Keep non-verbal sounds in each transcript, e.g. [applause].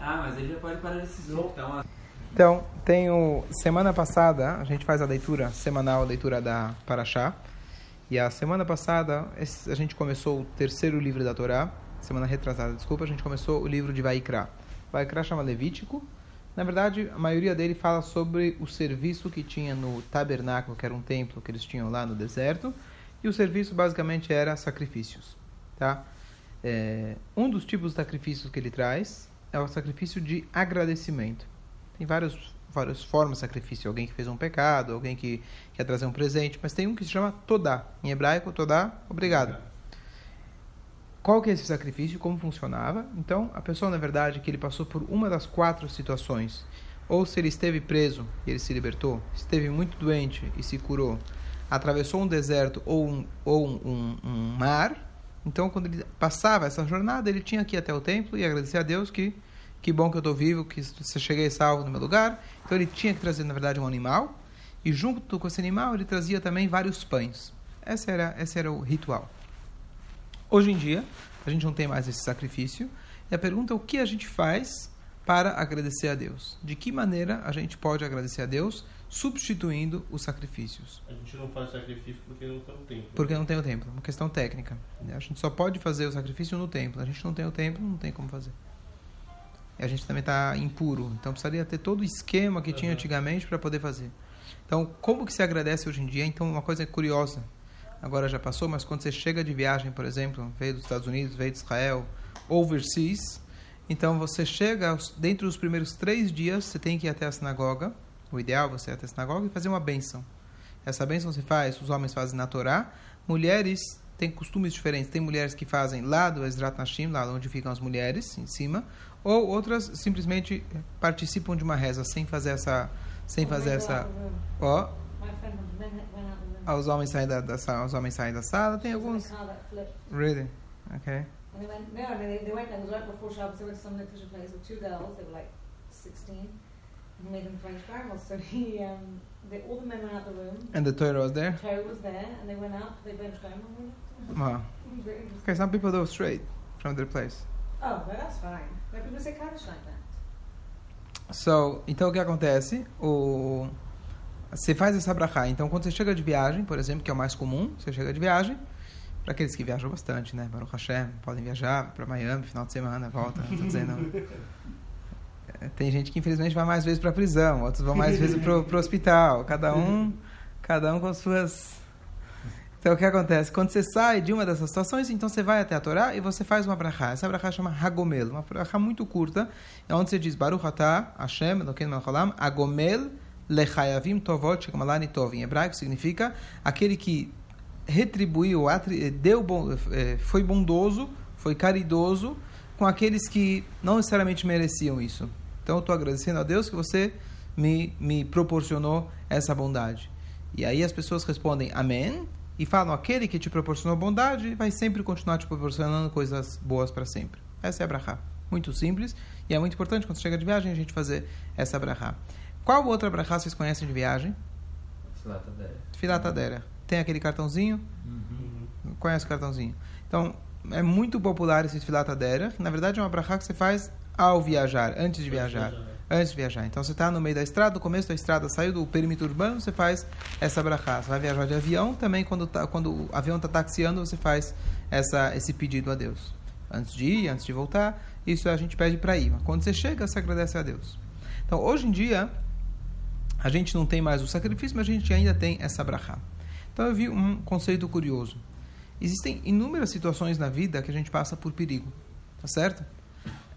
Ah, mas ele já pode parar esse som, então. Então, tenho semana passada, a gente faz a leitura semanal, a leitura da Paraxá. E a semana passada, a gente começou o terceiro livro da Torá. Semana retrasada, desculpa, a gente começou o livro de Vaikra. Vaikra chama Levítico. Na verdade, a maioria dele fala sobre o serviço que tinha no tabernáculo, que era um templo que eles tinham lá no deserto. E o serviço basicamente era sacrifícios. Tá? É, um dos tipos de sacrifícios que ele traz é o sacrifício de agradecimento. Tem várias, formas de sacrifício. Alguém que fez um pecado, alguém que quer trazer um presente, mas tem um que se chama Todá. Em hebraico, Todá, obrigado. Qual que é esse sacrifício? Como funcionava? Então, a pessoa, na verdade, que ele passou por uma das quatro situações, ou se ele esteve preso e ele se libertou, esteve muito doente e se curou, atravessou um deserto ou um, ou um, um mar, então, quando ele passava essa jornada, ele tinha que ir até o templo e agradecer a Deus que que bom que eu estou vivo, que você cheguei salvo no meu lugar. Então, ele tinha que trazer, na verdade, um animal. E junto com esse animal, ele trazia também vários pães. Esse era, esse era o ritual. Hoje em dia, a gente não tem mais esse sacrifício. E a pergunta é o que a gente faz para agradecer a Deus? De que maneira a gente pode agradecer a Deus substituindo os sacrifícios? A gente não faz sacrifício porque não tem o templo. Porque não tem o templo. É uma questão técnica. A gente só pode fazer o sacrifício no templo. A gente não tem o templo, não tem como fazer. E a gente também está impuro. Então precisaria ter todo o esquema que tinha antigamente para poder fazer. Então, como que se agradece hoje em dia? Então, uma coisa curiosa. Agora já passou, mas quando você chega de viagem, por exemplo, veio dos Estados Unidos, veio de Israel, overseas, então você chega, dentro dos primeiros três dias, você tem que ir até a sinagoga. O ideal é você ir até a sinagoga e fazer uma benção. Essa benção se faz, os homens fazem na Torá, mulheres têm costumes diferentes. Tem mulheres que fazem lá do Ezrat Nashim, lá onde ficam as mulheres, em cima, ou outras simplesmente participam de uma reza sem fazer essa sem fazer essa ó. Oh. os homens saem da, da sala, os homens saem da sala tem alguns really? Okay And they went, no, they, they went, it was right before Shabbos, they went to some Nikosha place with two girls, they were like 16, and made them French caramels. So he, um, they, all the men went out the room. and the Torah was there Torah was there, and they went out, they French caramel. wow. Okay some people go straight from their place Oh, no, that's fine. No, people say Kaddish like that. So, então o que acontece? O você faz essa brachá. Então, quando você chega de viagem, por exemplo, que é o mais comum, você chega de viagem, para aqueles que viajam bastante, né? Baruch Hashem, podem viajar para Miami, final de semana, volta, tô dizendo. [laughs] Tem gente que infelizmente vai mais vezes para a prisão, outros vão mais vezes para o hospital, cada um, cada um com as suas então, o que acontece? Quando você sai de uma dessas situações, então você vai até a Torá e você faz uma brachá. Essa brachá chama Hagomel, uma brachá muito curta, é onde você diz Baruch atah Hashem Elokeinu melech haolam Agomel lechayavim tovot shekamalani tov. Em hebraico significa aquele que retribuiu, atri- deu bom, eh, foi bondoso, foi caridoso com aqueles que não necessariamente mereciam isso. Então, eu estou agradecendo a Deus que você me, me proporcionou essa bondade. E aí as pessoas respondem Amém e falam: aquele que te proporcionou bondade vai sempre continuar te proporcionando coisas boas para sempre. Essa é a brachá. Muito simples e é muito importante quando chega de viagem a gente fazer essa brachá. Qual outra brachá vocês conhecem de viagem? Filatadera. Tem aquele cartãozinho? Conhece o cartãozinho? Então, é muito popular esse filatadera. Na verdade, é uma brachá que você faz ao viajar, antes de viajar. Antes de viajar. Então, você está no meio da estrada, no começo da estrada, saiu do perímetro urbano, você faz essa brachá. Você vai viajar de avião, também quando, tá, quando o avião está taxiando, você faz essa, esse pedido a Deus. Antes de ir, antes de voltar, isso a gente pede para ir. Mas quando você chega, você agradece a Deus. Então, hoje em dia, a gente não tem mais o sacrifício, mas a gente ainda tem essa brachá. Então, eu vi um conceito curioso. Existem inúmeras situações na vida que a gente passa por perigo. Tá certo?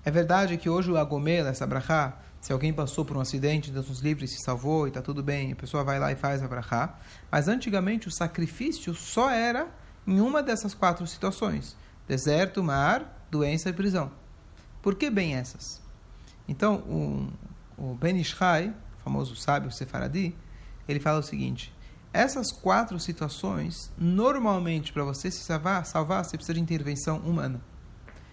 É verdade que hoje o agomela, essa brachá, se alguém passou por um acidente, Deus nos livre, se salvou e está tudo bem, a pessoa vai lá e faz a brachá. Mas antigamente o sacrifício só era em uma dessas quatro situações: deserto, mar, doença e prisão. Por que bem essas? Então, o, Ben Ishai, famoso sábio sefaradi, ele fala o seguinte: essas quatro situações, normalmente para você se salvar, salvar, você precisa de intervenção humana.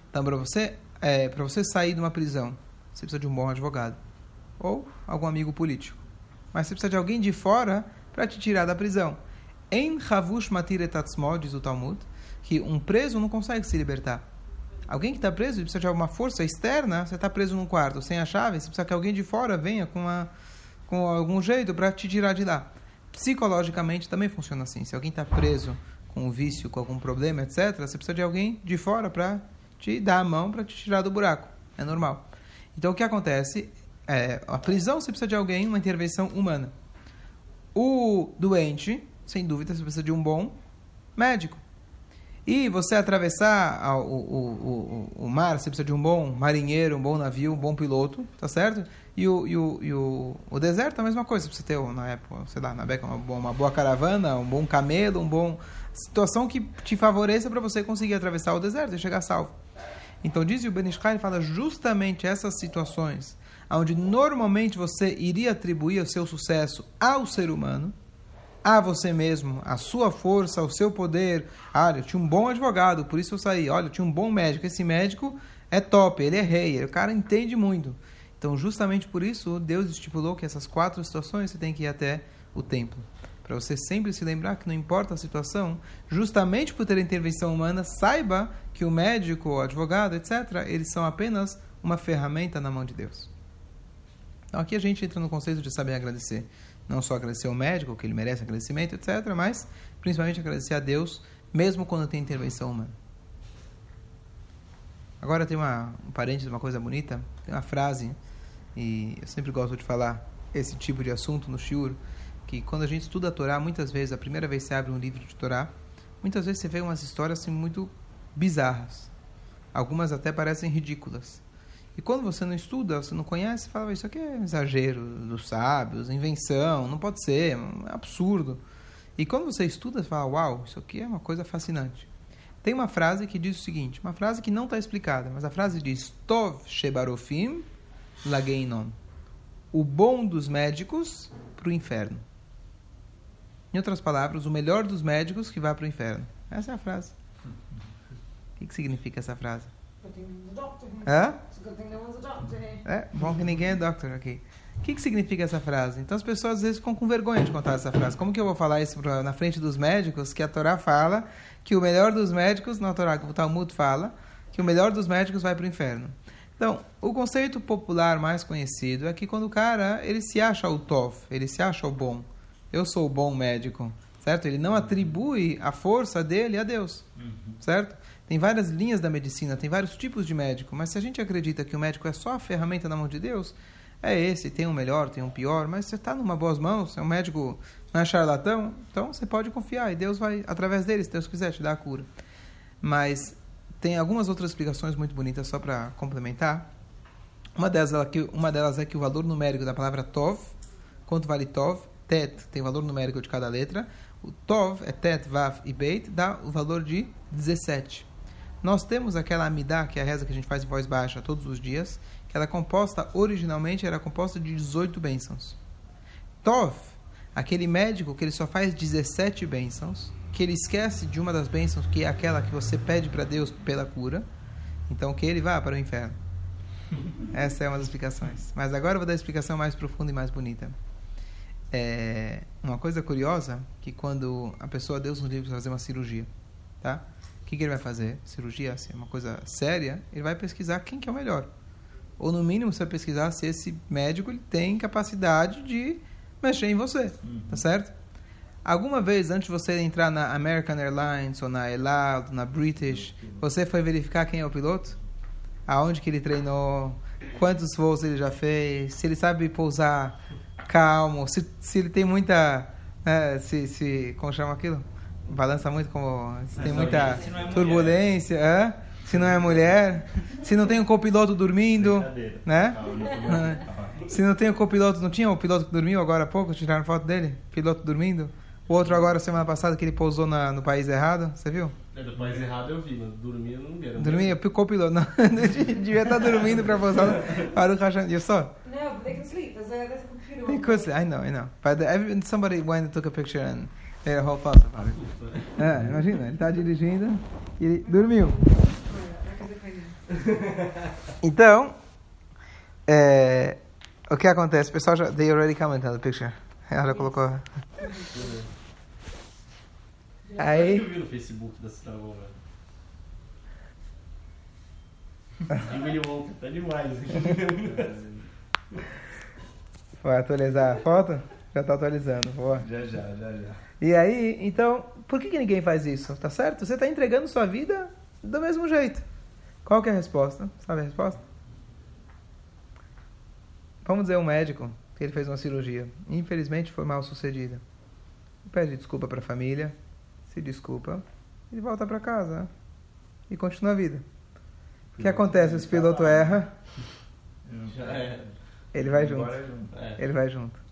Então, para você, é, para você sair de uma prisão, você precisa de um bom advogado ou algum amigo político. Mas você precisa de alguém de fora para te tirar da prisão. Em Havush Matir Etatzmo, diz o Talmud, que um preso não consegue se libertar. Alguém que está preso precisa de alguma força externa. Você está preso num quarto sem a chave, você precisa que alguém de fora venha com, uma, com algum jeito para te tirar de lá. Psicologicamente também funciona assim. Se alguém está preso com um vício, com algum problema, etc., você precisa de alguém de fora para te dar a mão, para te tirar do buraco. É normal. Então o que acontece? É, a prisão você precisa de alguém, uma intervenção humana. O doente, sem dúvida, você precisa de um bom médico. E você atravessar o, o, o, o, mar, você precisa de um bom marinheiro, um bom navio, um bom piloto, tá certo? E o, e o, e o, o deserto é a mesma coisa, você ter, na época, sei lá, na Beca, uma, uma boa caravana, um bom camelo, um bom... Situação que te favoreça para você conseguir atravessar o deserto e chegar salvo. Então, diz o Ben Ishkai, fala justamente essas situações, onde normalmente você iria atribuir o seu sucesso ao ser humano, a você mesmo, a sua força, o seu poder. Ah, eu tinha um bom advogado, por isso eu saí. Olha, eu tinha um bom médico. Esse médico é top, ele é rei, o cara entende muito. Então, justamente por isso, Deus estipulou que essas quatro situações você tem que ir até o templo. Para você sempre se lembrar que não importa a situação, justamente por ter intervenção humana, saiba que o médico, o advogado, etc., eles são apenas uma ferramenta na mão de Deus. Então aqui a gente entra no conceito de saber agradecer. Não só agradecer ao médico, que ele merece agradecimento, etc., mas principalmente agradecer a Deus, mesmo quando tem intervenção humana. Agora tem uma, um parênteses, uma coisa bonita, tem uma frase, e eu sempre gosto de falar esse tipo de assunto no shiur, que quando a gente estuda a Torá, muitas vezes, a primeira vez que você abre um livro de Torá, muitas vezes você vê umas histórias assim muito bizarras. Algumas até parecem ridículas. E quando você não estuda, você não conhece, fala, isso aqui é exagero dos sábios, invenção, não pode ser, é absurdo. E quando você estuda, você fala, uau, isso aqui é uma coisa fascinante. Tem uma frase que diz o seguinte, uma frase que não está explicada, mas a frase diz, Tov shebarofim lageinon. O bom dos médicos para o inferno. Em outras palavras, o melhor dos médicos que vai para o inferno. Essa é a frase. O que, que significa essa frase? Hã? É, bom que ninguém é doctor aqui. O que, que significa essa frase? Então as pessoas às vezes ficam com vergonha de contar essa frase. Como que eu vou falar isso pra, na frente dos médicos? Que a Torá fala que o melhor dos médicos, na Torá, o Talmud fala, que o melhor dos médicos vai para o inferno. Então, o conceito popular mais conhecido é que quando o cara ele se acha o tof, ele se acha o bom. Eu sou o bom médico, certo? Ele não atribui a força dele a Deus, uhum. certo? Tem várias linhas da medicina, tem vários tipos de médico, mas se a gente acredita que o médico é só a ferramenta na mão de Deus, é esse, tem um melhor, tem um pior, mas você está numa boas mãos, é um médico, não é charlatão, então você pode confiar e Deus vai, através dele, se Deus quiser, te dar a cura. Mas tem algumas outras explicações muito bonitas só para complementar. Uma delas, uma delas é que o valor numérico da palavra Tov, quanto vale Tov, Tet tem o valor numérico de cada letra, o Tov é Tet, Vav e Beit, dá o valor de 17. Nós temos aquela Amidá, que é a reza que a gente faz em voz baixa todos os dias, que ela é composta, originalmente era composta de 18 bênçãos. Tov, aquele médico que ele só faz 17 bênçãos, que ele esquece de uma das bênçãos, que é aquela que você pede para Deus pela cura, então que ele vá para o inferno. Essa é uma das explicações. Mas agora eu vou dar a explicação mais profunda e mais bonita. É uma coisa curiosa que quando a pessoa Deus nos livre fazer uma cirurgia, tá? O que, que, ele vai fazer? Cirurgia, assim, é uma coisa séria. Ele vai pesquisar quem que é o melhor. Ou, no mínimo, você vai pesquisar se esse médico ele tem capacidade de mexer em você. Uhum. Tá certo? Alguma vez, antes de você entrar na American Airlines, ou na Elad, na British, você foi verificar quem é o piloto? Aonde que ele treinou? Quantos voos ele já fez? Se ele sabe pousar calmo? Se, se ele tem muita... É, se, se, como chama aquilo? balança muito como se tem muita é turbulência, é? se não é mulher, se não tem o copiloto dormindo, né? Se não tem o copiloto, não tinha o piloto que dormiu agora há pouco, tiraram foto dele, piloto dormindo. O outro agora semana passada que ele pousou na, no país errado, você viu? É, do país errado eu vi, mas dormir eu não vi. Dormia, copiloto, não, [laughs] devia estar dormindo para pousar para o rachão. You saw? No, but they can sleep. A, a sleep. I know, I know. But somebody went and took a picture and é, Raul passa, Fábio. É, imagina, ele está dirigindo e ele dormiu. [laughs] Então, é, o que acontece? O pessoal já. They already commented on the picture. Ela já colocou. Aí. Eu vi no Facebook da sinagoga. [laughs] Tá demais. [laughs] Vai atualizar a foto? Já tá atualizando, boa. Já, já, já, já. E aí, então, por que, que ninguém faz isso? Tá certo? Você está entregando sua vida do mesmo jeito. Qual que é a resposta? Sabe a resposta? Vamos dizer um médico que ele fez uma cirurgia. Infelizmente foi mal sucedida. Pede desculpa para a família, se desculpa e volta para casa né? e continua a vida. O que acontece? Se o piloto erra, Já é. Ele vai junto. Bora junto. é. Ele vai junto.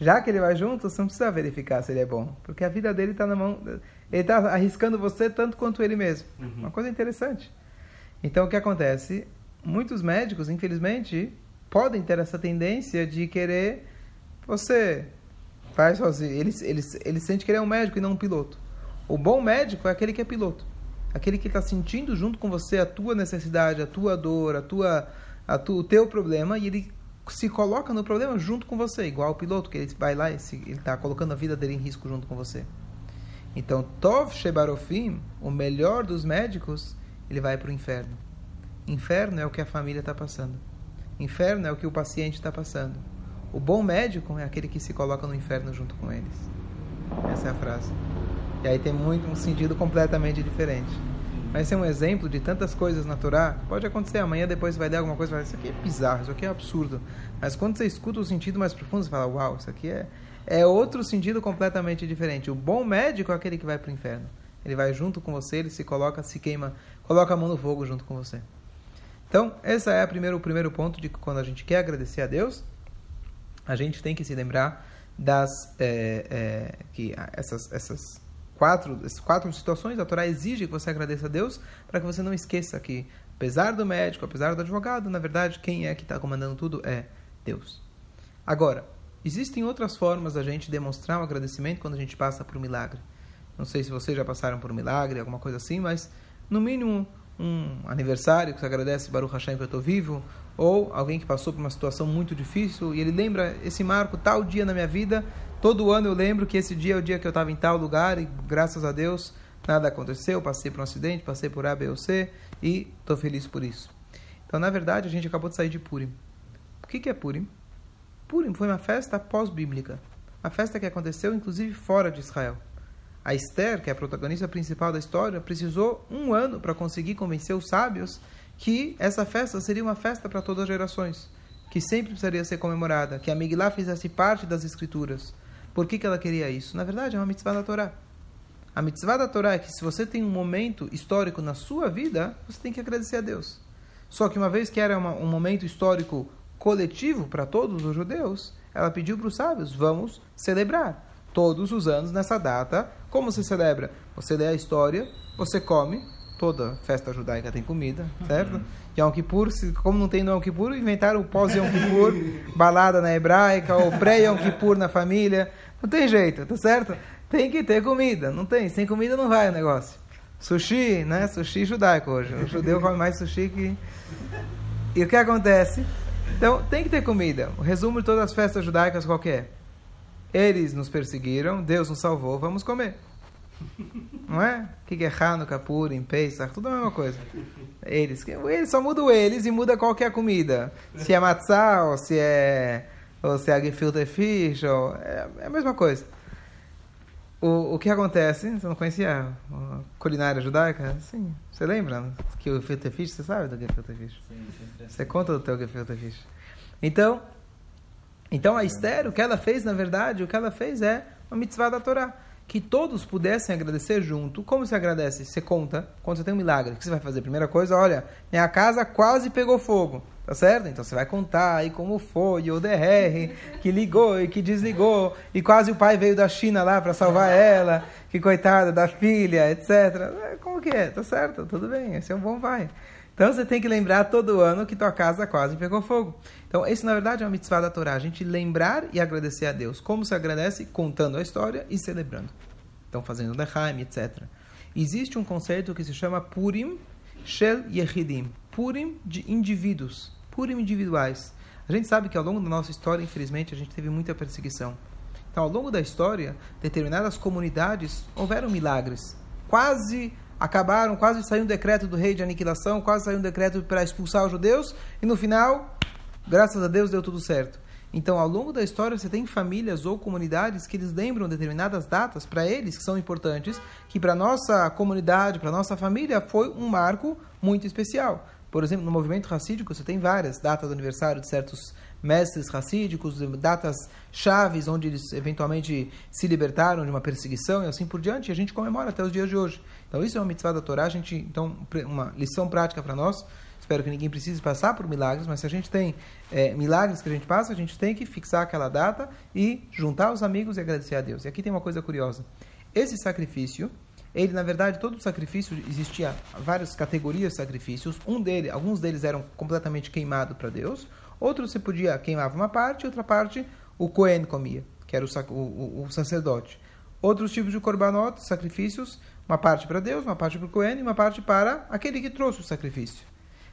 Já que ele vai junto, você não precisa verificar se ele é bom, porque a vida dele está na mão. Ele está arriscando você tanto quanto ele mesmo. Uhum. Uma coisa interessante. Então, o que acontece? Muitos médicos, infelizmente, podem ter essa tendência de querer você faz sozinho. Ele, ele, ele sente que ele é um médico e não um piloto. O bom médico é aquele que é piloto. Aquele que está sentindo junto com você a tua necessidade, a tua dor, a tua, a tu, o teu problema e ele se coloca no problema junto com você, igual o piloto que ele vai lá e se, ele está colocando a vida dele em risco junto com você. Então, Tov Shebarofim, o melhor dos médicos, ele vai para o inferno. Inferno é o que a família está passando. Inferno é o que o paciente está passando. O bom médico é aquele que se coloca no inferno junto com eles. Essa é a frase. E aí tem muito um sentido completamente diferente. Mas é um exemplo de tantas coisas na Torá. Pode acontecer amanhã, depois vai dar alguma coisa vai isso aqui é bizarro, isso aqui é absurdo. Mas quando você escuta o sentido mais profundo, você fala, uau, isso aqui é, é outro sentido completamente diferente. O bom médico é aquele que vai para o inferno. Ele vai junto com você, ele se coloca, se queima, coloca a mão no fogo junto com você. Então, esse é a primeiro, o primeiro ponto de quando a gente quer agradecer a Deus, a gente tem que se lembrar das é, é, que essas, essas quatro, quatro situações, a Torá exige que você agradeça a Deus para que você não esqueça que, apesar do médico, apesar do advogado, na verdade, quem é que está comandando tudo é Deus. Agora, existem outras formas da gente demonstrar um agradecimento quando a gente passa por um milagre. Não sei se vocês já passaram por um milagre, alguma coisa assim, mas no mínimo um aniversário que você agradece Baruch Hashem que eu estou vivo, ou alguém que passou por uma situação muito difícil e ele lembra esse marco tal dia na minha vida, todo ano eu lembro que esse dia é o dia que eu estava em tal lugar e graças a Deus nada aconteceu, passei por um acidente, passei por A, B ou C e estou feliz por isso. Então, na verdade, a gente acabou de sair de Purim. O que, que é Purim? Purim foi uma festa pós-bíblica, uma festa que aconteceu inclusive fora de Israel. A Esther, que é a protagonista principal da história, precisou um ano para conseguir convencer os sábios que essa festa seria uma festa para todas as gerações, que sempre precisaria ser comemorada, que a Megillah fizesse parte das escrituras. Por que, que ela queria isso? Na verdade, é uma mitzvah da Torá. A mitzvah da Torá é que se você tem um momento histórico na sua vida, você tem que agradecer a Deus. Só que uma vez que era uma, um momento histórico coletivo para todos os judeus, ela pediu para os sábios, vamos celebrar todos os anos nessa data. Como se celebra? Você lê a história, você come, toda festa judaica tem comida, certo? Yom Kippur, como não tem no Yom Kippur, inventaram o pós-Yom Kippur, [laughs] balada na hebraica, ou pré-Yom Kippur na família. Não tem jeito, tá certo? Tem que ter comida, não tem. Sem comida não vai o negócio. Sushi, né? Sushi judaico hoje. O judeu come mais sushi que... E o que acontece? Então, tem que ter comida. O resumo de todas as festas judaicas qual é? Eles nos perseguiram, Deus nos salvou, vamos comer. Não é? Que é Hanukkah, Purim, Pesach, tudo a mesma coisa. Eles, eles só mudam eles e muda qual que é a comida. Se é matzah, ou se é, ou se é gefilte fish, ou, é, é a mesma coisa. O, o que acontece? Você não conhecia a culinária judaica? Sim. Você lembra que o gefilte fish, você sabe do gefilte fish? Sim, Você conta do teu gefilte fish. Então, então a Esther, o que ela fez, na verdade, o que ela fez é uma mitzvah da Torá. Que todos pudessem agradecer junto. Como se agradece? Você conta, quando você tem um milagre, o que você vai fazer? Primeira coisa, olha, minha casa quase pegou fogo. Tá certo? Então você vai contar aí como foi, o DR, que ligou e que desligou, e quase o pai veio da China lá para salvar ela, que coitada da filha, etc. É, Como que é? Tá certo? Tudo bem, esse é um bom pai. Então você tem que lembrar todo ano que tua casa quase pegou fogo. Então, esse na verdade é uma mitzvah da Torá, a gente lembrar e agradecer a Deus. Como se agradece? Contando a história e celebrando. Então, fazendo Lechaim, etc. Existe um conceito que se chama Purim Shel Yehidim Purim de indivíduos, Purim individuais. A gente sabe que ao longo da nossa história, infelizmente, a gente teve muita perseguição. Então, ao longo da história, determinadas comunidades houveram milagres. Quase acabaram, quase saiu um decreto do rei de aniquilação, quase saiu um decreto para expulsar os judeus, e no final, graças a Deus, deu tudo certo. Então, ao longo da história, você tem famílias ou comunidades que eles lembram determinadas datas para eles que são importantes, que para nossa comunidade, para nossa família, foi um marco muito especial. Por exemplo, no movimento racídico, você tem várias datas do aniversário de certos mestres racídicos, datas chaves onde eles eventualmente se libertaram de uma perseguição e assim por diante, e a gente comemora até os dias de hoje. Então, isso é uma mitzvah da Torá, a gente, então, uma lição prática para nós. Espero que ninguém precise passar por milagres, mas se a gente tem é, milagres que a gente passa, a gente tem que fixar aquela data e juntar os amigos e agradecer a Deus. E aqui tem uma coisa curiosa. Esse sacrifício, ele na verdade todo sacrifício existia várias categorias de sacrifícios. Um dele, alguns deles eram completamente queimados para Deus. Outros você podia queimava uma parte, outra parte o Cohen comia, que era o, o, o sacerdote. Outros tipos de korbanot, sacrifícios, uma parte para Deus, uma parte para o Cohen e uma parte para aquele que trouxe o sacrifício.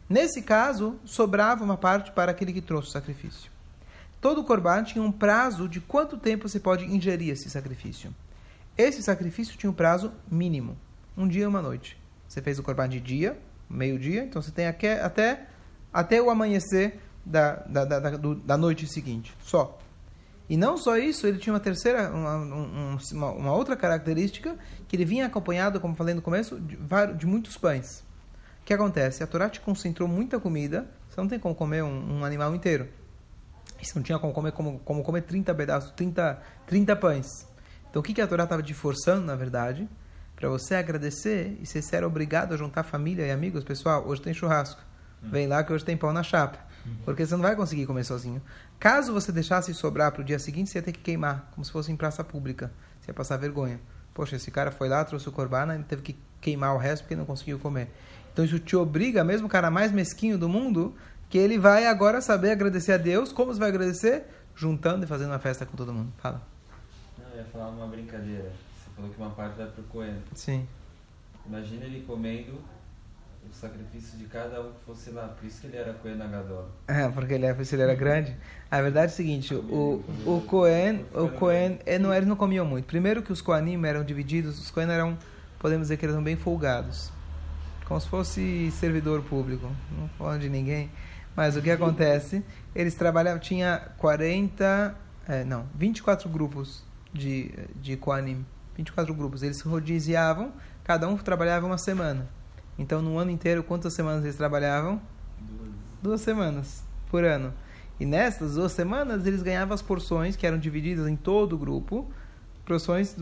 Nesse caso, sobrava uma parte para aquele que trouxe o sacrifício. Todo korban tinha um prazo de quanto tempo você pode ingerir esse sacrifício. Esse sacrifício tinha um prazo mínimo, um dia e uma noite. Você fez o korban de dia, meio-dia, então você tem até, até, até o amanhecer da, da, da, da, noite seguinte, só. E não só isso, ele tinha uma terceira, uma, uma, uma, outra característica, que ele vinha acompanhado, como falei no começo, de, de muitos pães. O que acontece? A Torá te concentrou muita comida, você não tem como comer um, um animal inteiro. Você não tinha como comer, como, como comer 30 pedaços, 30, 30 pães. Então o que, que a Torá estava te forçando, na verdade? Para você agradecer e ser obrigado a juntar família e amigos. Pessoal, hoje tem churrasco. Vem lá que hoje tem pão na chapa. Porque você não vai conseguir comer sozinho. Caso você deixasse sobrar para o dia seguinte, você ia ter que queimar, como se fosse em praça pública. Você ia passar vergonha. Poxa, esse cara foi lá, trouxe o corbana, ele teve que queimar o resto porque não conseguiu comer. Então isso te obriga, mesmo o cara mais mesquinho do mundo, que ele vai agora saber agradecer a Deus. Como você vai agradecer? Juntando e fazendo uma festa com todo mundo. Fala. Eu ia falar uma brincadeira. Você falou que uma parte vai pro Cohen. Sim. Imagina ele comendo o sacrifício de cada um que fosse lá. Por isso que ele era Cohen Agadol. É, porque ele, era, ele era grande. A verdade é o seguinte, o, o Cohen, o Cohen ele não, eles não comiam muito. Primeiro que os Kohanim eram divididos, os Cohen eram, podemos dizer que eles eram bem folgados. Como se fosse servidor público, não falando de ninguém. Mas o que acontece? Eles trabalhavam, tinha 40, é, não, 24 grupos de, de Kohanim. 24 grupos. Eles rodiziavam, cada um trabalhava uma semana. Então, no ano inteiro, quantas semanas eles trabalhavam? Duas. Duas semanas por ano. E nessas duas semanas, eles ganhavam as porções, que eram divididas em todo o grupo, porções,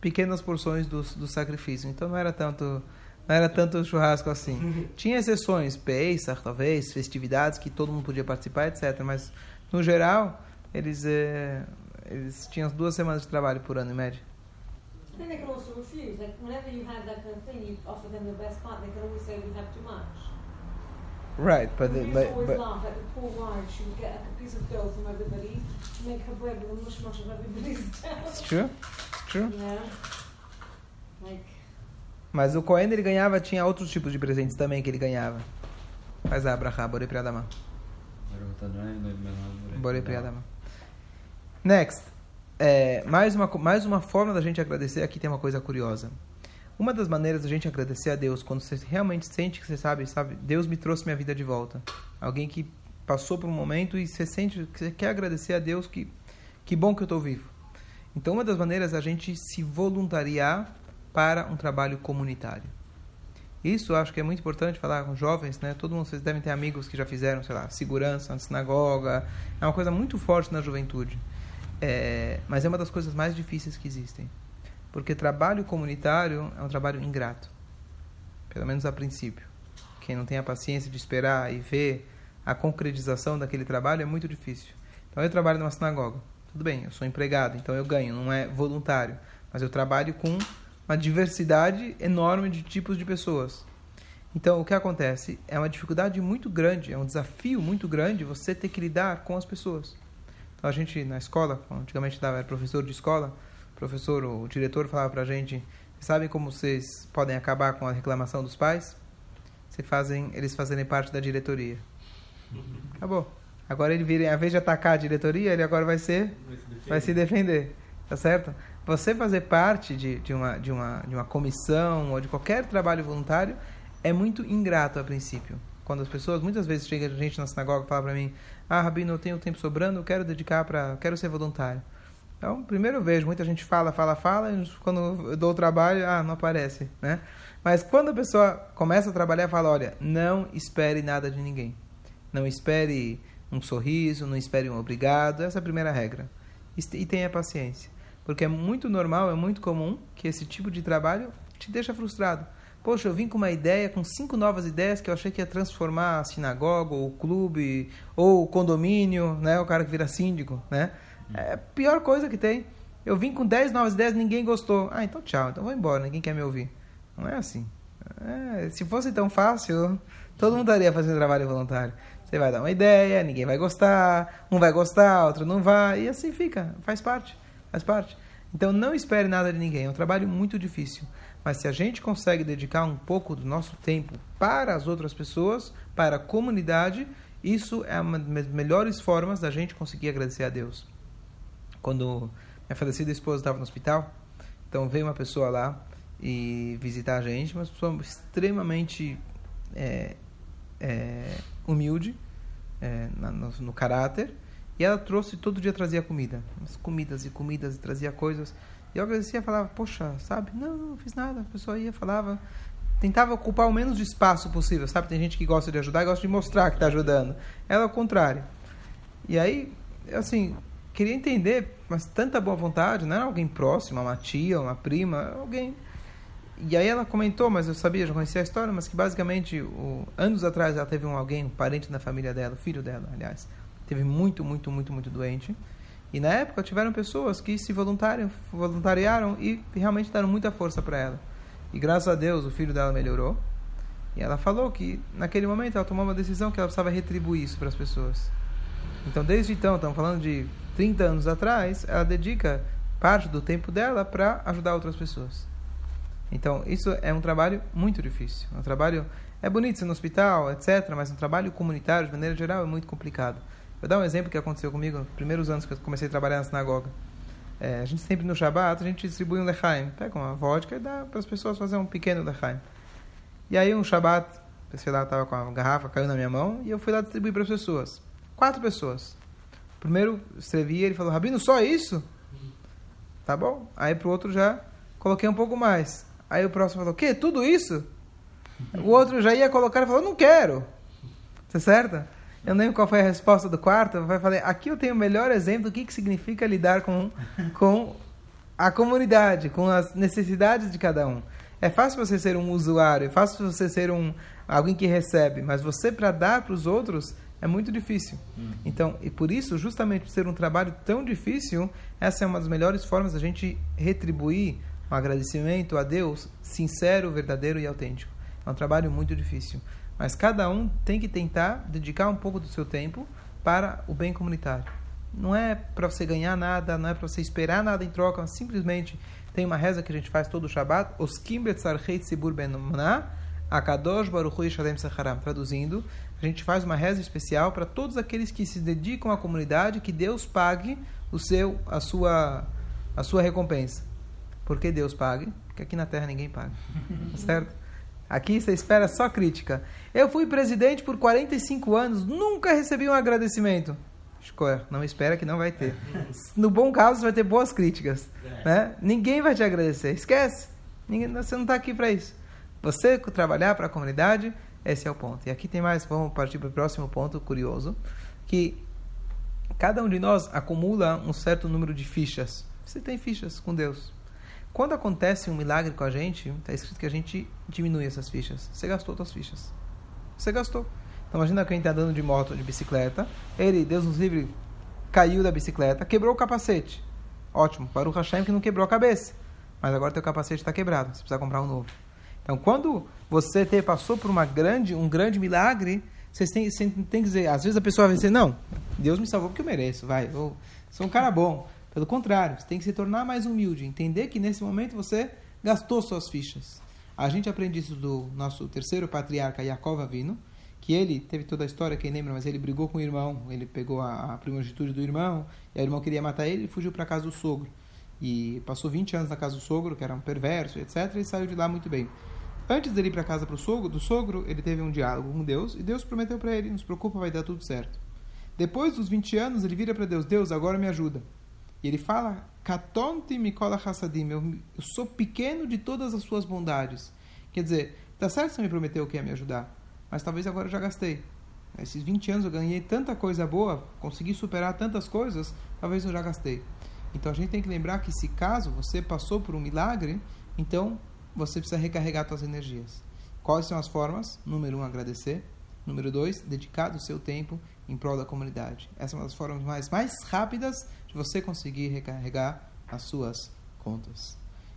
pequenas porções do, do sacrifício. Então, não era tanto não era tanto churrasco assim. [laughs] Tinha exceções, Pesach, talvez, festividades que todo mundo podia participar, etc. Mas, no geral, eles, eh, eles tinham duas semanas de trabalho por ano, em média. Then they can also refuse. Like whenever you have that kind of thing, you offer them the best part. They can always say we have too much. Right, but, the, but, always but laugh at the poor wife. She would get like, a piece of dough from everybody, make her bread with a mush mush of everybody's [laughs] dough. it's true, it's true. Yeah. Like Mas o Cohen ele ganhava, tinha outros tipos de presentes também que ele ganhava. Faz a Abraha, Borei Priadama. Borei Priadama. Next. É, mais, uma, mais uma forma da gente agradecer, aqui tem uma coisa curiosa. Uma das maneiras da gente agradecer a Deus, quando você realmente sente que você sabe, sabe, Deus me trouxe minha vida de volta. Alguém que passou por um momento e você sente que você quer agradecer a Deus que que bom que eu estou vivo. Então, uma das maneiras é a gente se voluntariar para um trabalho comunitário. Isso acho que é muito importante falar com jovens, né? Todo mundo, vocês devem ter amigos que já fizeram, sei lá, segurança na sinagoga. É uma coisa muito forte na juventude. É, mas é uma das coisas mais difíceis que existem. Porque trabalho comunitário é um trabalho ingrato. Pelo menos a princípio. Quem não tem a paciência de esperar e ver a concretização daquele trabalho é muito difícil. Então eu trabalho numa sinagoga. Tudo bem, eu sou empregado, então eu ganho, não é voluntário. Mas eu trabalho com uma diversidade enorme de tipos de pessoas. Então, o que acontece? É uma dificuldade muito grande, é um desafio muito grande você ter que lidar com as pessoas. Então, a gente, na escola, antigamente era professor de escola, o professor, o diretor falava pra gente, sabem como vocês podem acabar com a reclamação dos pais? Você fazem, eles fazerem parte da diretoria. Acabou. Agora ele vira, em vez de atacar a diretoria, ele agora vai ser, vai se defender, tá certo? você fazer parte de, de, uma, de, uma, de uma comissão ou de qualquer trabalho voluntário é muito ingrato a princípio. Quando as pessoas, muitas vezes chega gente na sinagoga e fala para mim, ah, Rabino, eu tenho tempo sobrando, eu quero dedicar para, quero ser voluntário. Então, primeiro eu vejo, muita gente fala, fala, fala, e quando eu dou o trabalho, ah, não aparece, né? Mas quando a pessoa começa a trabalhar, fala, olha, não espere nada de ninguém. Não espere um sorriso, não espere um obrigado, essa é a primeira regra. E tenha paciência. Porque é muito normal, é muito comum que esse tipo de trabalho te deixa frustrado. Poxa, eu vim com uma ideia, com cinco novas ideias que eu achei que ia transformar a sinagoga, ou o clube, ou o condomínio, né? O cara que vira síndico, né? É a pior coisa que tem. Eu vim com dez novas ideias, ninguém gostou. Ah, então tchau, então vou embora, ninguém quer me ouvir. Não é assim. É, se fosse tão fácil, todo mundo estaria fazendo trabalho voluntário. Você vai dar uma ideia, ninguém vai gostar, um vai gostar, outro não vai, e assim fica, faz parte, faz parte. Então não espere nada de ninguém, é um trabalho muito difícil. Mas se a gente consegue dedicar um pouco do nosso tempo para as outras pessoas, para a comunidade, isso é uma das melhores formas da gente conseguir agradecer a Deus. Quando minha falecida esposa estava no hospital, então veio uma pessoa lá e visitar a gente, uma pessoa extremamente é, é, humilde é, no, no, caráter, e ela trouxe, todo dia trazia comida, as comidas e comidas, e trazia coisas. E eu agradecia, falava, poxa, sabe? Não, não fiz nada. A pessoa ia, falava, tentava ocupar o menos de espaço possível, sabe? Tem gente que gosta de ajudar e gosta de mostrar que está ajudando. Ela, ao contrário. E aí, assim, queria entender, mas tanta boa vontade, não era alguém próximo, uma tia, uma prima, alguém. E aí ela comentou, mas eu sabia, já conhecia a história, mas que basicamente, o, anos atrás, ela teve um alguém, um parente da família dela, filho dela, aliás, teve muito, muito, muito, muito doente. E na época tiveram pessoas que se voluntariaram e realmente deram muita força para ela. E graças a Deus o filho dela melhorou. E ela falou que naquele momento ela tomou uma decisão que ela precisava retribuir isso para as pessoas. Então desde então, estamos falando de 30 anos atrás, ela dedica parte do tempo dela para ajudar outras pessoas. Então isso é um trabalho muito difícil. Um trabalho é bonito ser no hospital, etc. Mas um trabalho comunitário de maneira geral é muito complicado. Vou dar um exemplo que aconteceu comigo nos primeiros anos que eu comecei a trabalhar na sinagoga. É, a gente sempre no Shabat, a gente distribui um lechaim. Pega uma vodka e dá para as pessoas fazer um pequeno lechaim. E aí um Shabat, sei lá, estava com a garrafa, caiu na minha mão e eu fui lá distribuir para as pessoas. Quatro pessoas. Primeiro escrevi ele falou, Rabino, só isso? Tá bom. Aí pro outro já coloquei um pouco mais. Aí o próximo falou, o quê? Tudo isso? O outro já ia colocar e falou, não quero. Tá certo? Eu não lembro qual foi a resposta do quarto. Eu falei, aqui eu tenho o melhor exemplo do que, que significa lidar com, com a comunidade, com as necessidades de cada um. É fácil você ser um usuário, é fácil você ser um alguém que recebe, mas você para dar para os outros é muito difícil. Uhum. Então, e por isso, justamente por ser um trabalho tão difícil, essa é uma das melhores formas da gente retribuir um agradecimento a Deus sincero, verdadeiro e autêntico. É um trabalho muito difícil. Mas cada um tem que tentar dedicar um pouco do seu tempo para o bem comunitário. Não é para você ganhar nada, não é para você esperar nada em troca, simplesmente tem uma reza que a gente faz todo o Shabbat, os Sibur Ben Akadosh Baruch Shalem Sacharam. Traduzindo, a gente faz uma reza especial para todos aqueles que se dedicam à comunidade, que Deus pague o seu, a sua, a sua recompensa. Por que Deus pague? Porque aqui na Terra ninguém paga, [laughs] certo? Aqui você espera só crítica. Eu fui presidente por 45 anos, nunca recebi um agradecimento. Não espera que não vai ter. [laughs] No bom caso, você vai ter boas críticas. Né? Ninguém vai te agradecer. Esquece. Ninguém, você não está aqui para isso. Você trabalhar para a comunidade, esse é o ponto. E aqui tem mais, vamos partir para o próximo ponto curioso, que cada um de nós acumula um certo número de fichas. Você tem fichas com Deus. Quando acontece um milagre com a gente, está escrito que a gente diminui essas fichas. Você gastou suas fichas. Você gastou. Então imagina quem está andando de moto, de bicicleta. Ele, Deus nos livre, caiu da bicicleta, quebrou o capacete. Ótimo. Para o Hashem que não quebrou a cabeça. Mas agora teu capacete está quebrado. Você precisa comprar um novo. Então quando você passou por uma grande, um grande milagre, você tem, você tem que dizer, às vezes a pessoa vai dizer, não, Deus me salvou porque eu mereço, vai, eu sou um cara bom. Pelo contrário, você tem que se tornar mais humilde, entender que nesse momento você gastou suas fichas. A gente aprende isso do nosso terceiro patriarca, Yaakov Avino, que ele teve toda a história, quem lembra, mas ele brigou com o irmão, ele pegou a, a do irmão, e o irmão queria matar ele e fugiu para casa do sogro. e passou 20 anos na casa do sogro, que era um perverso, etc. E saiu de lá muito bem. Antes dele ir para casa pro sogro, do sogro, ele teve um diálogo com Deus e Deus prometeu para ele: não se preocupa, vai dar tudo certo. Depois dos 20 anos, ele vira para Deus: Deus, agora me ajuda. E ele fala: Katonti mikola hassadim, eu, eu sou pequeno de todas as suas bondades. Quer dizer, tá certo que você me prometeu que ia me ajudar, mas talvez agora eu já gastei. Esses 20 anos eu ganhei tanta coisa boa, consegui superar tantas coisas, talvez eu já gastei. Então a gente tem que lembrar que se caso você passou por um milagre, então você precisa recarregar suas energias. Quais são as formas? Número um, agradecer. Número dois, dedicar o seu tempo em prol da comunidade. Essa é uma das formas mais, mais rápidas de você conseguir recarregar as suas contas.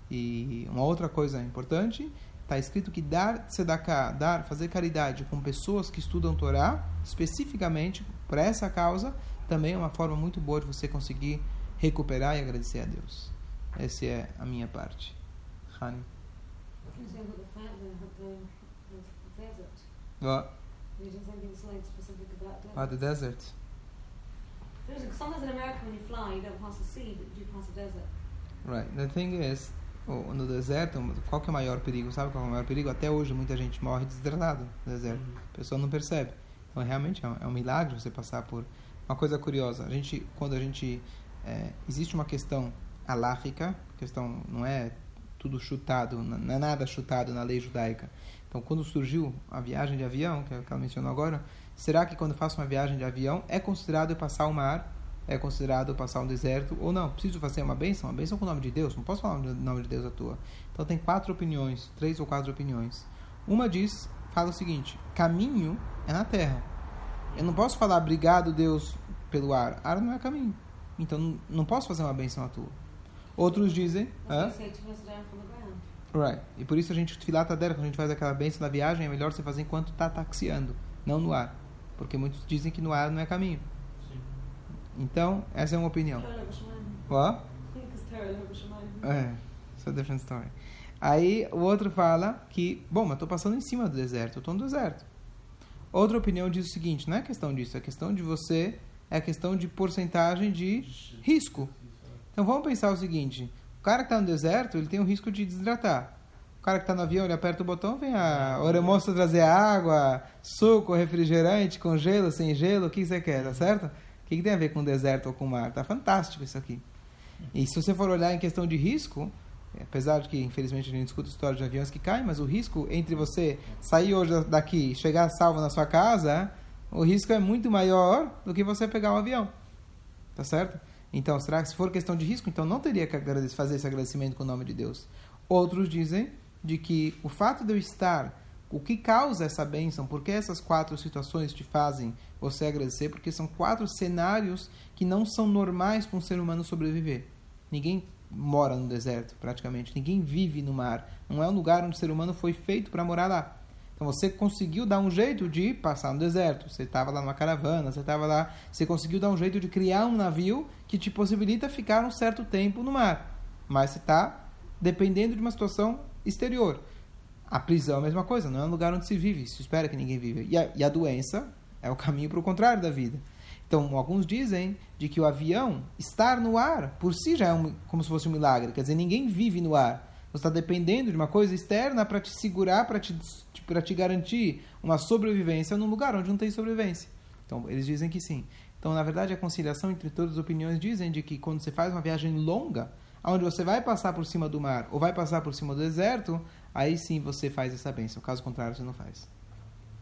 E uma outra coisa importante, está escrito que dar tzedakah, dar, fazer caridade com pessoas que estudam Torá, especificamente por essa causa, também é uma forma muito boa de você conseguir recuperar e agradecer a Deus. Essa é a minha parte. Hani. What? Ah, the desert. There's a, sometimes in America when you fly, you don't pass the sea, but you pass the desert. Right. The thing is, o- no deserto, qual que é o maior perigo? Sabe qual é o maior perigo? Até hoje muita gente morre desidratado no deserto. A pessoa não percebe. Então realmente é um, é um milagre você passar por uma coisa curiosa. A gente, quando a gente é, existe uma questão alárrica, questão não é tudo chutado, não é nada chutado na lei judaica. Então, quando surgiu a viagem de avião, que é ela mencionou agora, será que quando faço uma viagem de avião é considerado eu passar o mar é considerado passar um deserto ou não. Preciso fazer uma bênção, uma bênção com o nome de Deus. Não posso falar o nome de Deus à toa. Então tem quatro opiniões, três ou quatro opiniões. Uma diz, fala o seguinte: caminho é na terra. Eu não posso falar obrigado Deus pelo ar. Ar não é caminho. Então não, posso fazer uma bênção à toa. Outros dizem, hã? From the ground. Right. E por isso a gente, filar tadeira, quando a gente faz aquela bênção da viagem, é melhor você fazer enquanto está taxiando, não no ar. Porque muitos dizem que no ar não é caminho. Então, essa é uma opinião. What? É, isso é different story. Aí o outro fala que, bom, mas estou passando em cima do deserto, estou no deserto. Outra opinião diz o seguinte, não é questão disso, é questão de você, é questão de porcentagem de risco. Então vamos pensar o seguinte, o cara que está no deserto, ele tem o risco de desidratar. O cara que está no avião, ele aperta o botão, vem a aeromoça trazer água, suco, refrigerante, com gelo, sem gelo, o que você quer, tá certo? O que, que tem a ver com deserto ou com mar? Tá fantástico isso aqui. E se você for olhar em questão de risco, apesar de que infelizmente a gente escuta histórias de aviões que caem, mas o risco entre você sair hoje daqui e chegar salvo na sua casa, o risco é muito maior do que você pegar um avião. Tá certo? Então, será que se for questão de risco, então não teria que fazer esse agradecimento com o nome de Deus? Outros dizem de que o fato de eu estar, o que causa essa bênção, porque essas quatro situações te fazem você agradecer, porque são quatro cenários que não são normais para um ser humano sobreviver. Ninguém mora no deserto, praticamente. Ninguém vive no mar. Não é um lugar onde o ser humano foi feito para morar lá. Então você conseguiu dar um jeito de passar no deserto. Você estava lá numa caravana, você estava lá, você conseguiu dar um jeito de criar um navio que te possibilita ficar um certo tempo no mar. Mas você está dependendo de uma situação exterior. A prisão é a mesma coisa, não é um lugar onde se vive, se espera que ninguém viva. E a, e a doença é o caminho para o contrário da vida. Então, alguns dizem de que o avião estar no ar por si já é um, como se fosse um milagre. Quer dizer, ninguém vive no ar. Você está dependendo de uma coisa externa para te segurar, para te, para te garantir uma sobrevivência num lugar onde não tem sobrevivência. Então, eles dizem que sim. Então, na verdade, a conciliação entre todas as opiniões dizem de que quando você faz uma viagem longa, onde você vai passar por cima do mar ou vai passar por cima do deserto, aí sim você faz essa bênção. Caso contrário, você não faz.